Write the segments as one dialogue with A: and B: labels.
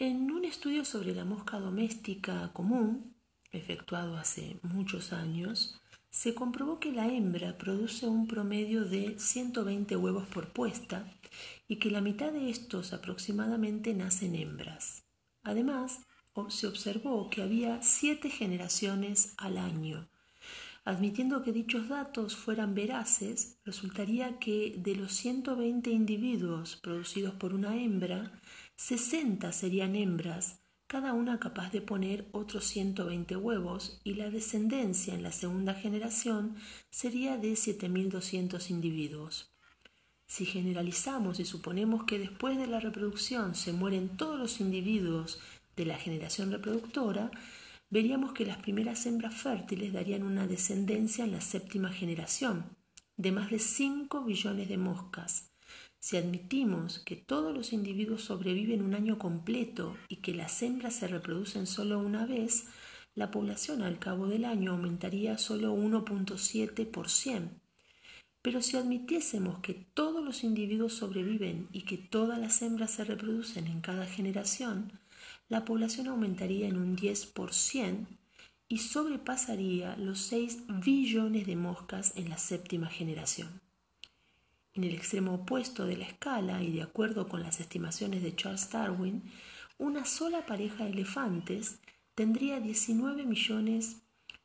A: En un estudio sobre la mosca doméstica común, efectuado hace muchos años, se comprobó que la hembra produce un promedio de 120 huevos por puesta y que la mitad de estos aproximadamente nacen hembras. Además, se observó que había siete generaciones al año. Admitiendo que dichos datos fueran veraces, resultaría que de los 120 individuos producidos por una hembra, 60 serían hembras cada una capaz de poner otros 120 huevos y la descendencia en la segunda generación sería de 7.200 individuos. Si generalizamos y suponemos que después de la reproducción se mueren todos los individuos de la generación reproductora, veríamos que las primeras hembras fértiles darían una descendencia en la séptima generación de más de 5 billones de moscas, si admitimos que todos los individuos sobreviven un año completo y que las hembras se reproducen solo una vez, la población al cabo del año aumentaría solo 1.7%. Pero si admitiésemos que todos los individuos sobreviven y que todas las hembras se reproducen en cada generación, la población aumentaría en un 10% y sobrepasaría los 6 billones de moscas en la séptima generación. En el extremo opuesto de la escala y de acuerdo con las estimaciones de Charles Darwin, una sola pareja de elefantes tendría 19 millones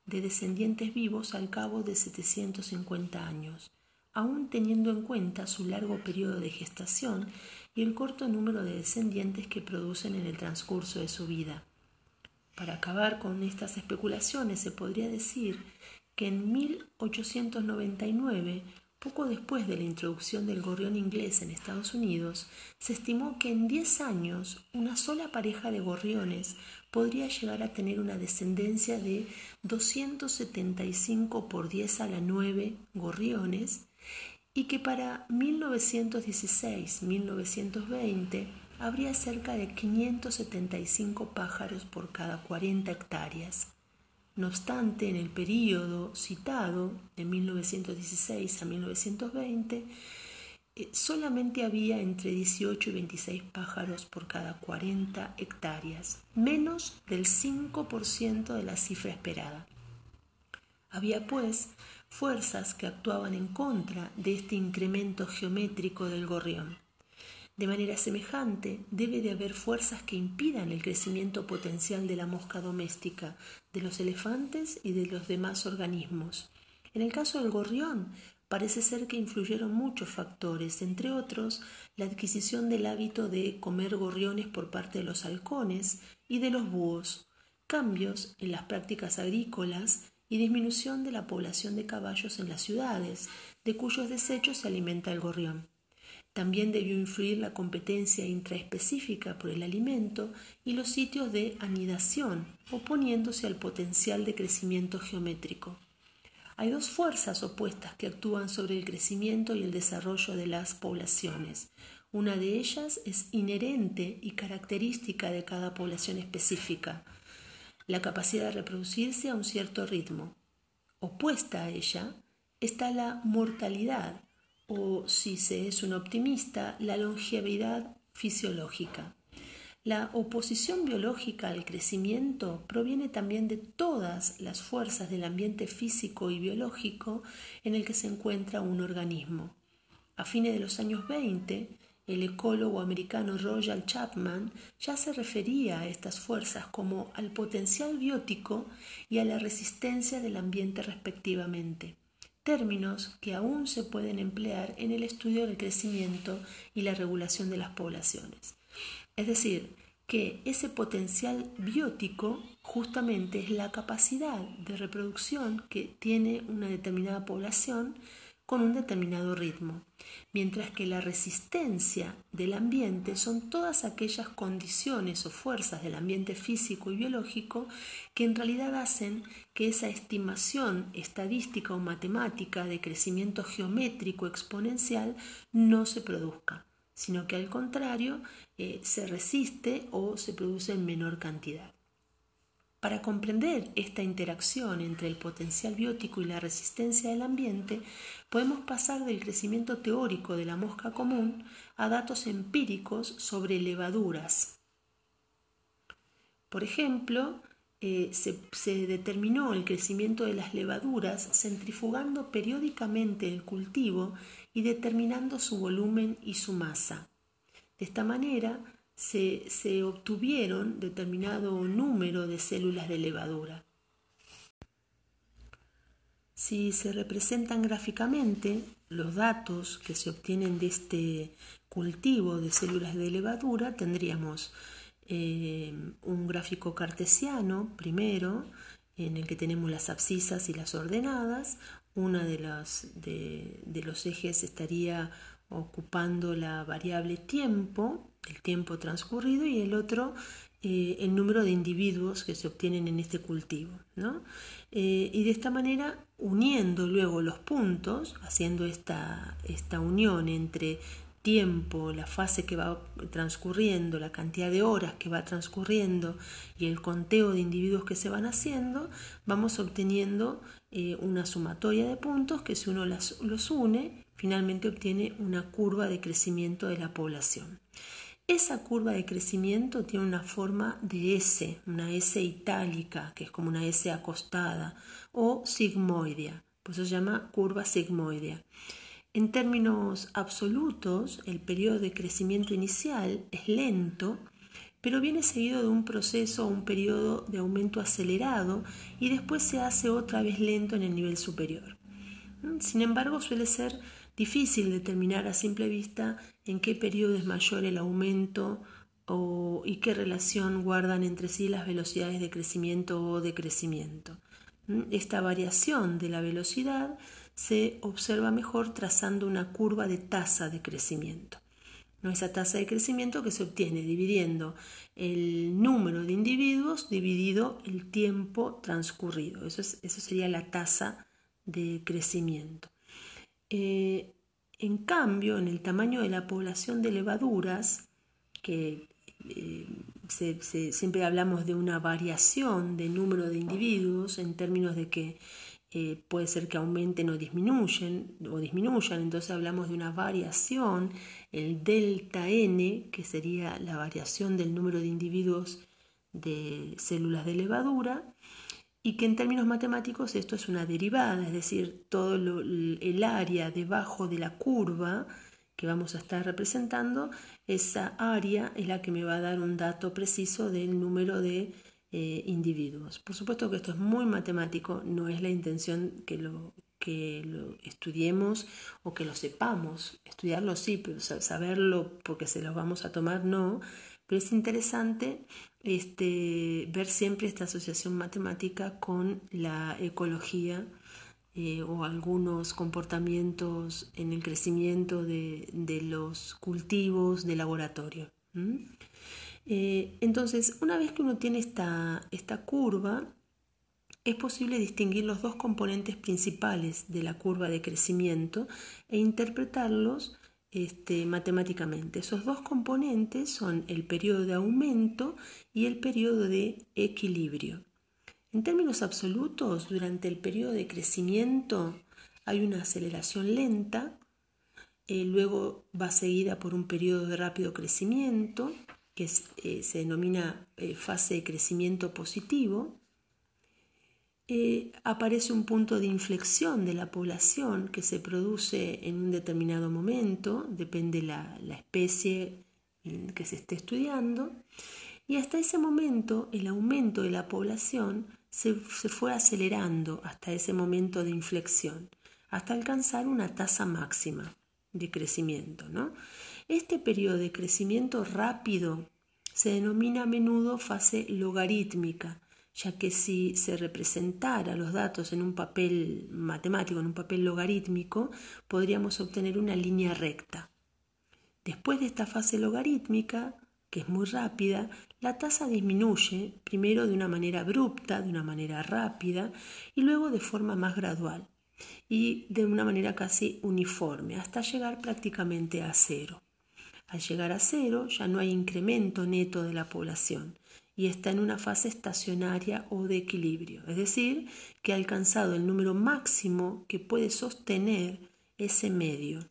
A: de descendientes vivos al cabo de 750 años, aun teniendo en cuenta su largo periodo de gestación y el corto número de descendientes que producen en el transcurso de su vida. Para acabar con estas especulaciones se podría decir que en 1899 poco después de la introducción del gorrión inglés en Estados Unidos, se estimó que en 10 años una sola pareja de gorriones podría llegar a tener una descendencia de 275 por 10 a la 9 gorriones y que para 1916-1920 habría cerca de 575 pájaros por cada 40 hectáreas. No obstante, en el período citado, de 1916 a 1920, eh, solamente había entre 18 y 26 pájaros por cada 40 hectáreas, menos del 5% de la cifra esperada. Había, pues, fuerzas que actuaban en contra de este incremento geométrico del gorrión. De manera semejante, debe de haber fuerzas que impidan el crecimiento potencial de la mosca doméstica, de los elefantes y de los demás organismos. En el caso del gorrión, parece ser que influyeron muchos factores, entre otros la adquisición del hábito de comer gorriones por parte de los halcones y de los búhos, cambios en las prácticas agrícolas y disminución de la población de caballos en las ciudades, de cuyos desechos se alimenta el gorrión. También debió influir la competencia intraespecífica por el alimento y los sitios de anidación, oponiéndose al potencial de crecimiento geométrico. Hay dos fuerzas opuestas que actúan sobre el crecimiento y el desarrollo de las poblaciones. Una de ellas es inherente y característica de cada población específica, la capacidad de reproducirse a un cierto ritmo. Opuesta a ella está la mortalidad, o, si se es un optimista, la longevidad fisiológica. La oposición biológica al crecimiento proviene también de todas las fuerzas del ambiente físico y biológico en el que se encuentra un organismo. A fines de los años 20, el ecólogo americano Royal Chapman ya se refería a estas fuerzas como al potencial biótico y a la resistencia del ambiente respectivamente términos que aún se pueden emplear en el estudio del crecimiento y la regulación de las poblaciones. Es decir, que ese potencial biótico justamente es la capacidad de reproducción que tiene una determinada población con un determinado ritmo, mientras que la resistencia del ambiente son todas aquellas condiciones o fuerzas del ambiente físico y biológico que en realidad hacen que esa estimación estadística o matemática de crecimiento geométrico exponencial no se produzca, sino que al contrario eh, se resiste o se produce en menor cantidad. Para comprender esta interacción entre el potencial biótico y la resistencia del ambiente, podemos pasar del crecimiento teórico de la mosca común a datos empíricos sobre levaduras. Por ejemplo, eh, se, se, determinó el crecimiento de las levaduras centrifugando periódicamente el cultivo y determinando su volumen y su masa. De esta manera se, se obtuvieron determinado número de células de levadura. Si se representan gráficamente los datos que se obtienen de este cultivo de células de levadura, tendríamos eh, un gráfico cartesiano primero, en el que tenemos las abscisas y las ordenadas. Una de, las, de, los ejes estaría ocupando la variable tiempo, el tiempo transcurrido, y el otro eh, el número de individuos que se obtienen en este cultivo. Eh, y de esta manera, uniendo luego los puntos, haciendo esta, esta unión entre tiempo, la fase que va transcurriendo, la cantidad de horas que va transcurriendo y el conteo de individuos que se van haciendo, vamos obteniendo eh, una sumatoria de puntos que si uno los une, finalmente obtiene una curva de crecimiento de la población. Esa curva de crecimiento tiene una forma de S, una S itálica, que es como una S acostada, o sigmoidea, por eso se llama curva sigmoidea. En términos absolutos, el periodo de crecimiento inicial es lento, pero viene seguido de un proceso o un periodo de aumento acelerado y después se hace otra vez lento en el nivel superior. Sin embargo, suele ser difícil determinar a simple vista en qué periodo es mayor el aumento y qué relación guardan entre sí las velocidades de crecimiento o decrecimiento. Esta variación de la velocidad se observa mejor trazando una curva de tasa de crecimiento. ¿no? Esa tasa de crecimiento que se obtiene dividiendo el número de individuos dividido el tiempo transcurrido. Eso, eso sería la tasa de crecimiento. Eh, en cambio, en el tamaño de la población de levaduras, que eh, siempre hablamos de una variación de número de individuos en términos de que eh, puede ser que aumenten o disminuyen o disminuyan, entonces hablamos de una variación, el delta n, que sería la variación del número de individuos de células de levadura, y que en términos matemáticos esto es una derivada, es decir, todo el área debajo de la curva que vamos a estar representando, esa área es la que me va a dar un dato preciso del número de eh, individuos. Por supuesto que esto es muy matemático, no es la intención que lo, que lo estudiemos o que lo sepamos. Estudiarlo sí, pero saberlo porque se lo vamos a tomar no. Pero es interesante este, ver siempre esta asociación matemática con la ecología eh, o algunos comportamientos en el crecimiento de, los cultivos de laboratorio. Eh, entonces, una vez que uno tiene esta, esta curva, es posible distinguir los dos componentes principales de la curva de crecimiento e interpretarlos este, matemáticamente. Esos dos componentes son el periodo de aumento y el periodo de equilibrio. En términos absolutos, durante el periodo de crecimiento hay una aceleración lenta, eh, luego va seguida por un periodo de rápido crecimiento, que eh, se denomina eh, fase de crecimiento positivo, eh, aparece un punto de inflexión de la población que se produce en un determinado momento, depende la, la especie que se esté estudiando, y hasta ese momento el aumento de la población se, se fue acelerando hasta ese momento de inflexión, hasta alcanzar una tasa máxima de crecimiento. ¿no? Este periodo de crecimiento rápido se denomina a menudo fase logarítmica, ya que si se representara los datos en un papel matemático, en un papel logarítmico, podríamos obtener una línea recta. Después de esta fase logarítmica, que es muy rápida, la tasa disminuye primero de una manera abrupta, de una manera rápida, y luego de forma más gradual y de una manera casi uniforme, hasta llegar prácticamente a cero. Al llegar a cero ya no hay incremento neto de la población y está en una fase estacionaria o de equilibrio, es decir, que ha alcanzado el número máximo que puede sostener ese medio.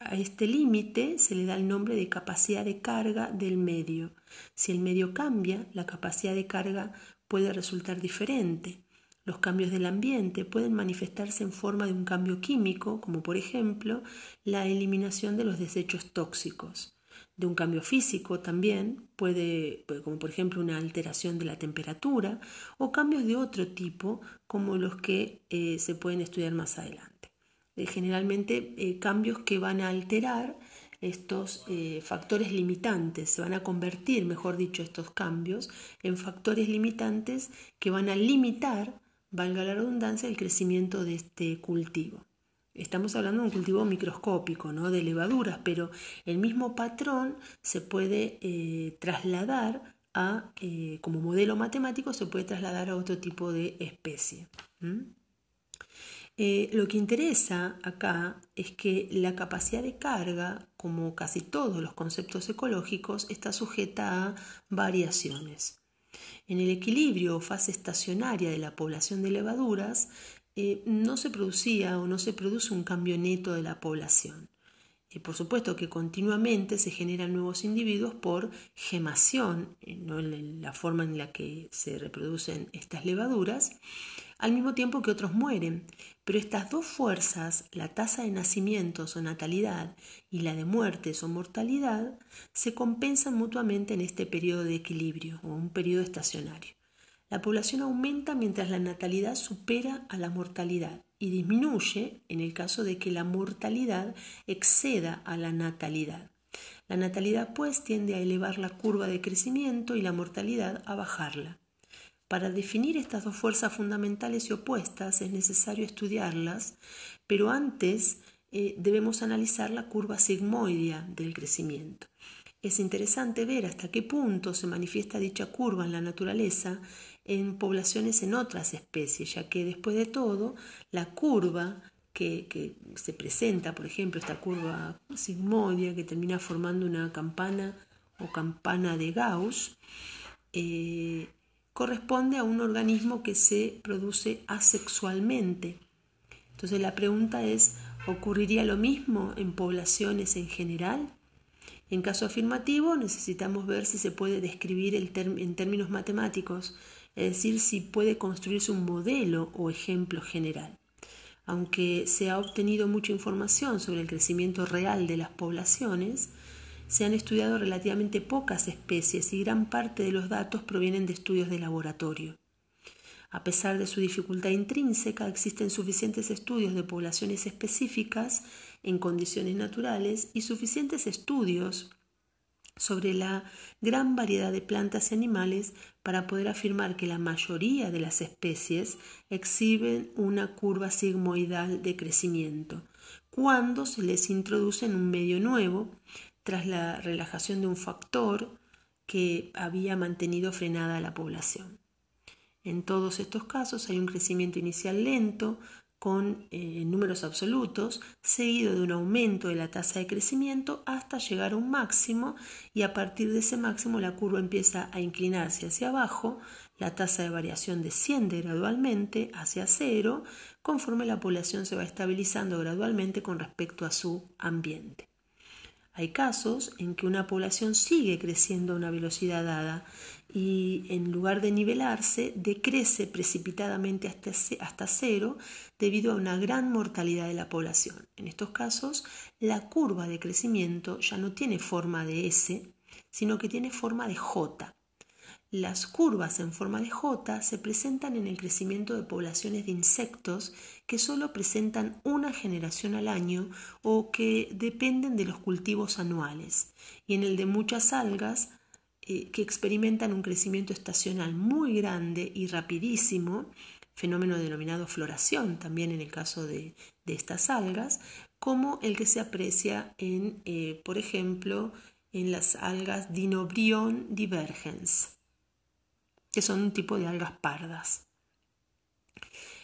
A: a este límite se le da el nombre de capacidad de carga del medio. Si el medio cambia, la capacidad de carga puede resultar diferente. Los cambios del ambiente pueden manifestarse en forma de un cambio químico, como por ejemplo la eliminación de los desechos tóxicos. De un cambio físico también puede, como por ejemplo una alteración de la temperatura, o cambios de otro tipo, como los que eh, se pueden estudiar más adelante. Eh, generalmente eh, cambios que van a alterar estos factores limitantes, se van a convertir, mejor dicho, estos cambios en factores limitantes que van a limitar valga la redundancia, el crecimiento de este cultivo. Estamos hablando de un cultivo microscópico, ¿no? de levaduras, pero el mismo patrón se puede eh, trasladar a, eh, como modelo matemático, se puede trasladar a otro tipo de especie. Eh, lo que interesa acá es que la capacidad de carga, como casi todos los conceptos ecológicos, está sujeta a variaciones. En el equilibrio o fase estacionaria de la población de levaduras, eh, no se producía o no se produce un cambio neto de la población. Eh, por supuesto que continuamente se generan nuevos individuos por gemación, eh, no en la forma en la que se reproducen estas levaduras, al mismo tiempo que otros mueren. Pero estas dos fuerzas, la tasa de nacimientos o natalidad y la de muertes o mortalidad, se compensan mutuamente en este periodo de equilibrio o un periodo estacionario. La población aumenta mientras la natalidad supera a la mortalidad y disminuye en el caso de que la mortalidad exceda a la natalidad. La natalidad pues tiende a elevar la curva de crecimiento y la mortalidad a bajarla. Para definir estas dos fuerzas fundamentales y opuestas es necesario estudiarlas, pero antes eh, debemos analizar la curva sigmoidea del crecimiento. Es interesante ver hasta qué punto se manifiesta dicha curva en la naturaleza en poblaciones en otras especies, ya que después de todo la curva que, se presenta, por ejemplo, esta curva sigmoidea que termina formando una campana o campana de Gauss, eh, corresponde a un organismo que se produce asexualmente. Entonces la pregunta es, ¿ocurriría lo mismo en poblaciones en general? En caso afirmativo, necesitamos ver si se puede describir en términos matemáticos, es decir, si puede construirse un modelo o ejemplo general. Aunque se ha obtenido mucha información sobre el crecimiento real de las poblaciones, se han estudiado relativamente pocas especies y gran parte de los datos provienen de estudios de laboratorio. A pesar de su dificultad intrínseca, existen suficientes estudios de poblaciones específicas en condiciones naturales y suficientes estudios sobre la gran variedad de plantas y animales para poder afirmar que la mayoría de las especies exhiben una curva sigmoidal de crecimiento cuando se les introduce en un medio nuevo tras la relajación de un factor que había mantenido frenada la población. En todos estos casos hay un crecimiento inicial lento con eh, números absolutos, seguido de un aumento de la tasa de crecimiento hasta llegar a un máximo y a partir de ese máximo la curva empieza a inclinarse hacia abajo, la tasa de variación desciende gradualmente hacia cero conforme la población se va estabilizando gradualmente con respecto a su ambiente. Hay casos en que una población sigue creciendo a una velocidad dada y en lugar de nivelarse, decrece precipitadamente hasta, cero debido a una gran mortalidad de la población. En estos casos, la curva de crecimiento ya no tiene forma de S, sino que tiene forma de J. Las curvas en forma de J se presentan en el crecimiento de poblaciones de insectos que solo presentan una generación al año o que dependen de los cultivos anuales, y en el de muchas algas eh, que experimentan un crecimiento estacional muy grande y rapidísimo, fenómeno denominado floración también en el caso de, estas algas, como el que se aprecia en, eh, por ejemplo, en las algas Dinobrion divergens que son un tipo de algas pardas.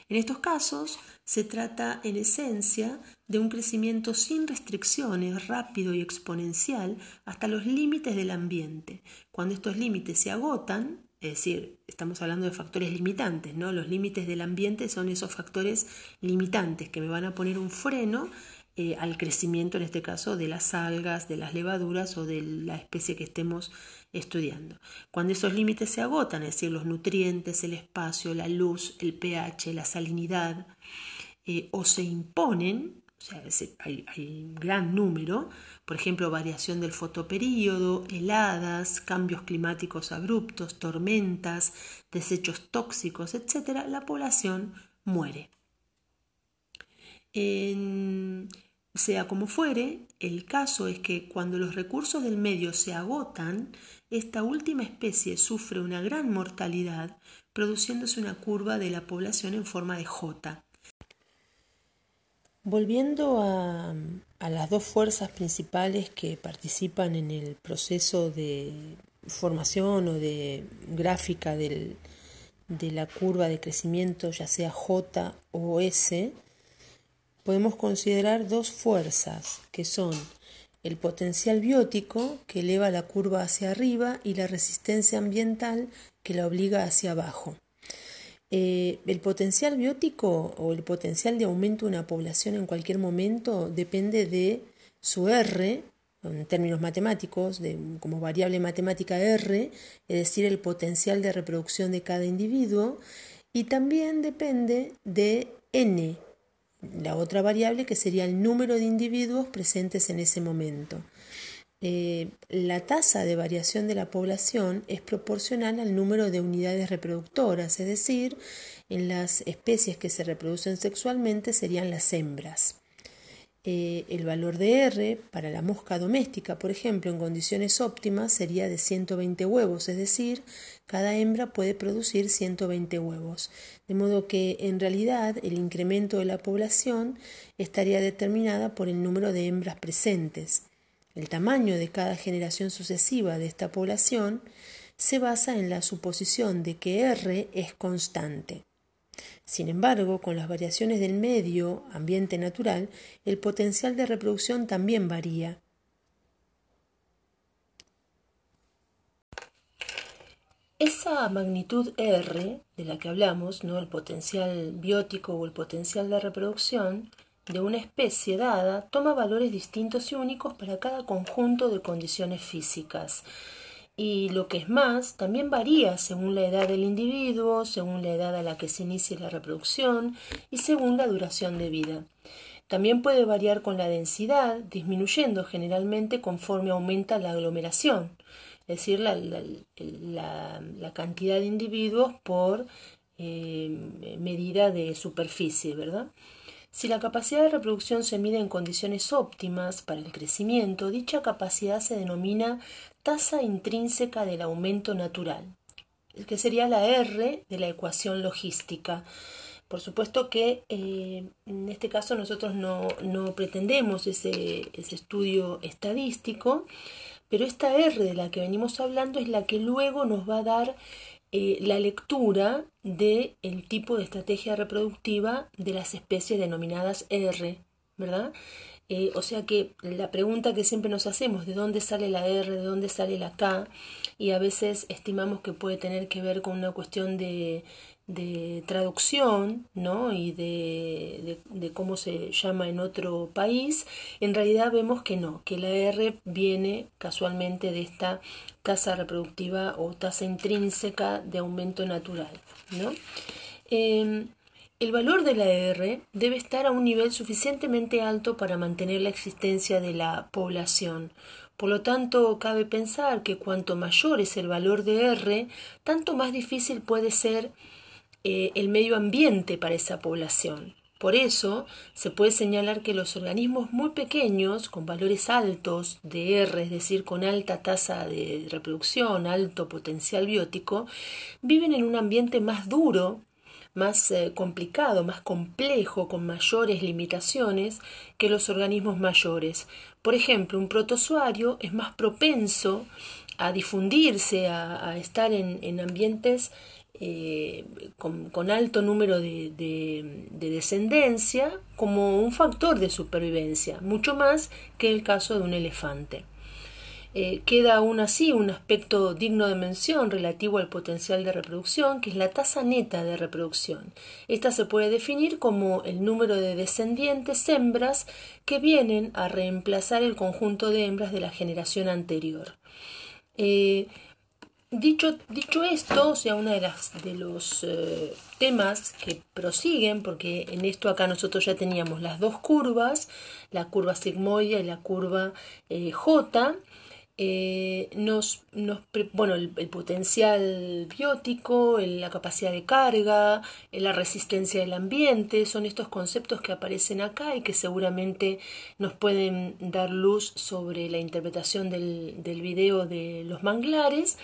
A: En estos casos se trata en esencia de un crecimiento sin restricciones, rápido y exponencial, hasta los límites del ambiente. Cuando estos límites se agotan, es decir, estamos hablando de factores limitantes, ¿no? Los límites del ambiente son esos factores limitantes que me van a poner un freno eh, al crecimiento, en este caso, de las algas, de las levaduras o de la especie que estemos estudiando. Cuando esos límites se agotan, es decir, los nutrientes, el espacio, la luz, el pH, la salinidad, eh, o se imponen, o sea, hay, un gran número, por ejemplo, variación del fotoperíodo, heladas, cambios climáticos abruptos, tormentas, desechos tóxicos, etc., la población muere. En, sea como fuere, el caso es que cuando los recursos del medio se agotan, esta última especie sufre una gran mortalidad, produciéndose una curva de la población en forma de J. Volviendo a, las dos fuerzas principales que participan en el proceso de formación o de gráfica de la curva de crecimiento, ya sea J o S, podemos considerar dos fuerzas que son el potencial biótico que eleva la curva hacia arriba y la resistencia ambiental que la obliga hacia abajo. Eh, el potencial biótico o el potencial de aumento de una población en cualquier momento depende de su R, en términos matemáticos, de, como variable matemática R, es decir, el potencial de reproducción de cada individuo, y también depende de N, la otra variable que sería el número de individuos presentes en ese momento. Eh, la tasa de variación de la población es proporcional al número de unidades reproductoras, es decir, en las especies que se reproducen sexualmente serían las hembras. Eh, el valor de R para la mosca doméstica, por ejemplo, en condiciones óptimas sería de 120 huevos, es decir, cada hembra puede producir 120 huevos. De modo que en realidad el incremento de la población estaría determinada por el número de hembras presentes. El tamaño de cada generación sucesiva de esta población se basa en la suposición de que R es constante. Sin embargo, con las variaciones del medio ambiente natural, el potencial de reproducción también varía. Esa magnitud R de la que hablamos, ¿no? el potencial biótico o el potencial de reproducción de una especie dada, toma valores distintos y únicos para cada conjunto de condiciones físicas y lo que es más, también varía según la edad del individuo, según la edad a la que se inicie la reproducción y según la duración de vida. También puede variar con la densidad, disminuyendo generalmente conforme aumenta la aglomeración, es decir, la, cantidad de individuos por eh, medida de superficie, ¿verdad? Si la capacidad de reproducción se mide en condiciones óptimas para el crecimiento, dicha capacidad se denomina tasa intrínseca del aumento natural, que sería la R de la ecuación logística. Por supuesto que eh, en este caso nosotros no, pretendemos ese, estudio estadístico, pero esta R de la que venimos hablando es la que luego nos va a dar eh, la lectura del el tipo de estrategia reproductiva de las especies denominadas R, ¿verdad? Eh, o sea que la pregunta que siempre nos hacemos, ¿de dónde sale la R, de dónde sale la K? Y a veces estimamos que puede tener que ver con una cuestión de, de traducción ¿no? y de, de, cómo se llama en otro país, en realidad vemos que no, que la R viene casualmente de esta tasa reproductiva o tasa intrínseca de aumento natural. ¿no? Em, el valor de la R debe estar a un nivel suficientemente alto para mantener la existencia de la población. Por lo tanto, cabe pensar que cuanto mayor es el valor de R, tanto más difícil puede ser eh, el medio ambiente para esa población. Por eso, se puede señalar que los organismos muy pequeños, con valores altos de R, es decir, con alta tasa de reproducción, alto potencial biótico, viven en un ambiente más duro más eh, complicado, más complejo, con mayores limitaciones que los organismos mayores. Por ejemplo, un protozoario es más propenso a difundirse, a, estar en, ambientes eh, con, alto número de, de, descendencia como un factor de supervivencia, mucho más que el caso de un elefante. Eh, queda aún así un aspecto digno de mención relativo al potencial de reproducción, que es la tasa neta de reproducción. Esta se puede definir como el número de descendientes hembras que vienen a reemplazar el conjunto de hembras de la generación anterior. Eh, dicho, dicho, esto, o sea, uno de, de los eh, temas que prosiguen, porque en esto acá nosotros ya teníamos las dos curvas, la curva sigmoide y la curva J, eh, nos, bueno, el, potencial biótico, la capacidad de carga, la resistencia del ambiente, son estos conceptos que aparecen acá y que seguramente nos pueden dar luz sobre la interpretación del, del video de los manglares.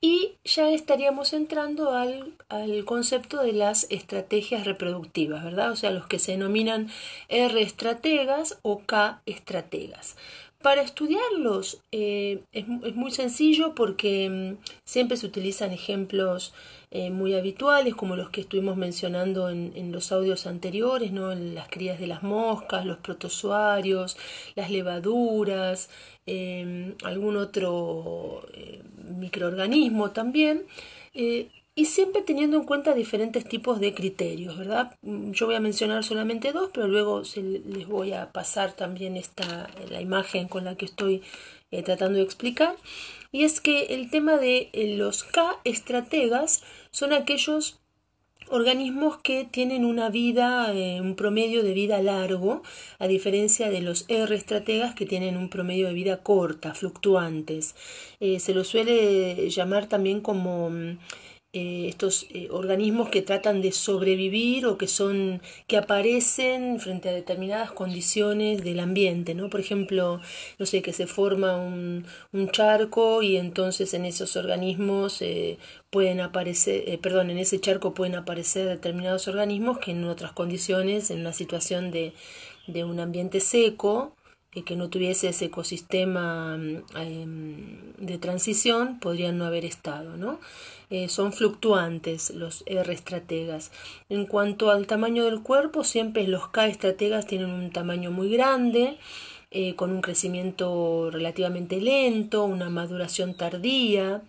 A: Y ya estaríamos entrando al, al, concepto de las estrategias reproductivas, ¿verdad? O sea, los que se denominan R estrategas o K estrategas. Para estudiarlos eh, es, muy sencillo porque mm, siempre se utilizan ejemplos eh, muy habituales como los que estuvimos mencionando en, los audios anteriores, ¿no? las crías de las moscas, los protozoarios, las levaduras, em, algún otro eh, microorganismo también y siempre teniendo en cuenta diferentes tipos de criterios, ¿verdad? Mm, yo voy a mencionar solamente dos, pero luego se les voy a pasar también esta, la imagen con la que estoy eh, tratando de explicar. Y es que el tema de eh, los K estrategas son aquellos organismos que tienen una vida, eh, un promedio de vida largo, a diferencia de los R estrategas que tienen un promedio de vida corta, fluctuantes. se los suele llamar también como mm, eh, estos eh, organismos que tratan de sobrevivir o que son que aparecen frente a determinadas condiciones del ambiente no por ejemplo no sé que se forma un, un charco y entonces en esos organismos eh, pueden aparecer perdón en ese charco pueden aparecer determinados organismos que en otras condiciones en una situación de, de un ambiente seco que no tuviese ese ecosistema em, de transición podrían no haber estado, ¿no? Eh, son fluctuantes los R estrategas. En cuanto al tamaño del cuerpo, siempre los K estrategas tienen un tamaño muy grande, eh, con un crecimiento relativamente lento, una maduración tardía.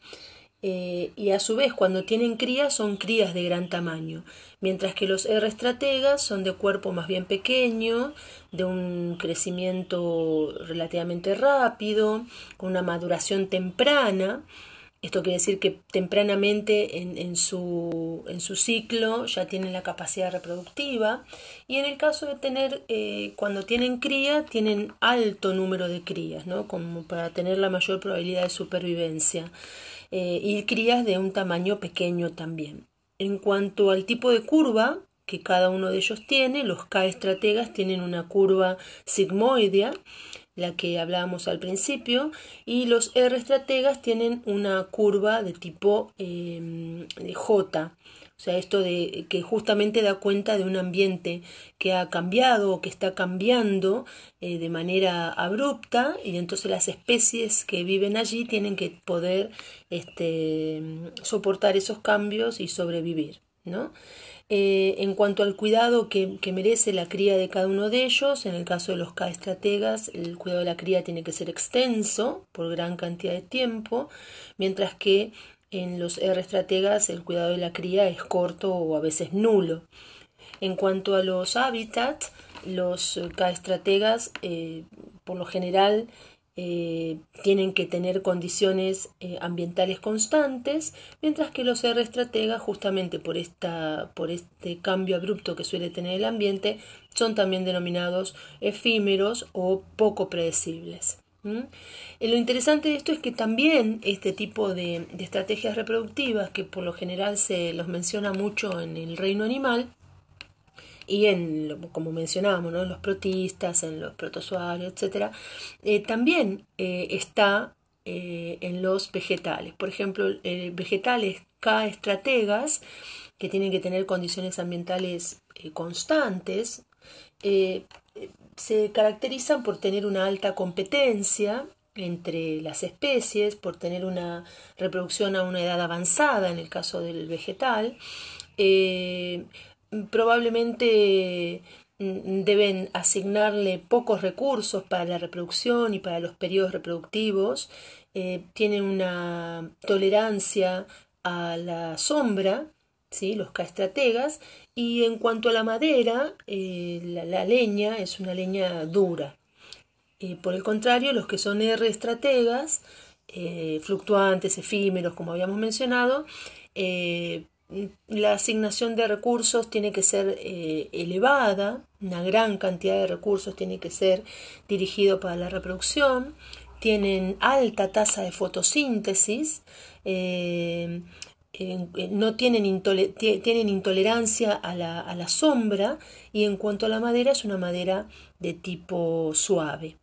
A: Eh, y a su vez cuando tienen crías son crías de gran tamaño, mientras que los R estrategas son de cuerpo más bien pequeño, de un crecimiento relativamente rápido, con una maduración temprana, esto quiere decir que tempranamente en, su, en su ciclo ya tienen la capacidad reproductiva. Y en el caso de tener, eh, cuando tienen cría, tienen alto número de crías, ¿no? como para tener la mayor probabilidad de supervivencia eh, y crías de un tamaño pequeño también. En cuanto al tipo de curva que cada uno de ellos tiene, los K estrategas tienen una curva sigmoidea la que hablábamos al principio, y los R estrategas tienen una curva de tipo em, J, o sea, esto de que justamente da cuenta de un ambiente que ha cambiado o que está cambiando eh, de manera abrupta y entonces las especies que viven allí tienen que poder este, soportar esos cambios y sobrevivir, ¿no? Eh, en cuanto al cuidado que, merece la cría de cada uno de ellos, en el caso de los K estrategas, el cuidado de la cría tiene que ser extenso por gran cantidad de tiempo, mientras que en los R estrategas el cuidado de la cría es corto o a veces nulo. En cuanto a los hábitats, los K estrategas eh, por lo general eh, tienen que tener condiciones eh, ambientales constantes, mientras que los R estrategas, justamente por, esta, por este cambio abrupto que suele tener el ambiente, son también denominados efímeros o poco predecibles. Eh, lo interesante de esto es que también este tipo de estrategias reproductivas, que por lo general se los menciona mucho en el reino animal, y en, como mencionábamos, ¿no? en los protistas, en los protozoarios, etc., eh, también eh, está eh, en los vegetales. Por ejemplo, vegetales K estrategas, que tienen que tener condiciones ambientales constantes, se caracterizan por tener una alta competencia entre las especies, por tener una reproducción a una edad avanzada en el caso del vegetal, probablemente mm, deben asignarle pocos recursos para la reproducción y para los periodos reproductivos, eh, tienen una tolerancia a la sombra, ¿sí? los caestrategas, y en cuanto a la madera, eh, la, leña es una leña dura. Eh, por el contrario, los que son R estrategas, fluctuantes, efímeros, como habíamos mencionado, la asignación de recursos tiene que ser eh, elevada, una gran cantidad de recursos tiene que ser dirigido para la reproducción, tienen alta tasa de fotosíntesis, eh, no tienen, tienen intolerancia a la, a la, sombra y en cuanto a la madera es una madera de tipo suave.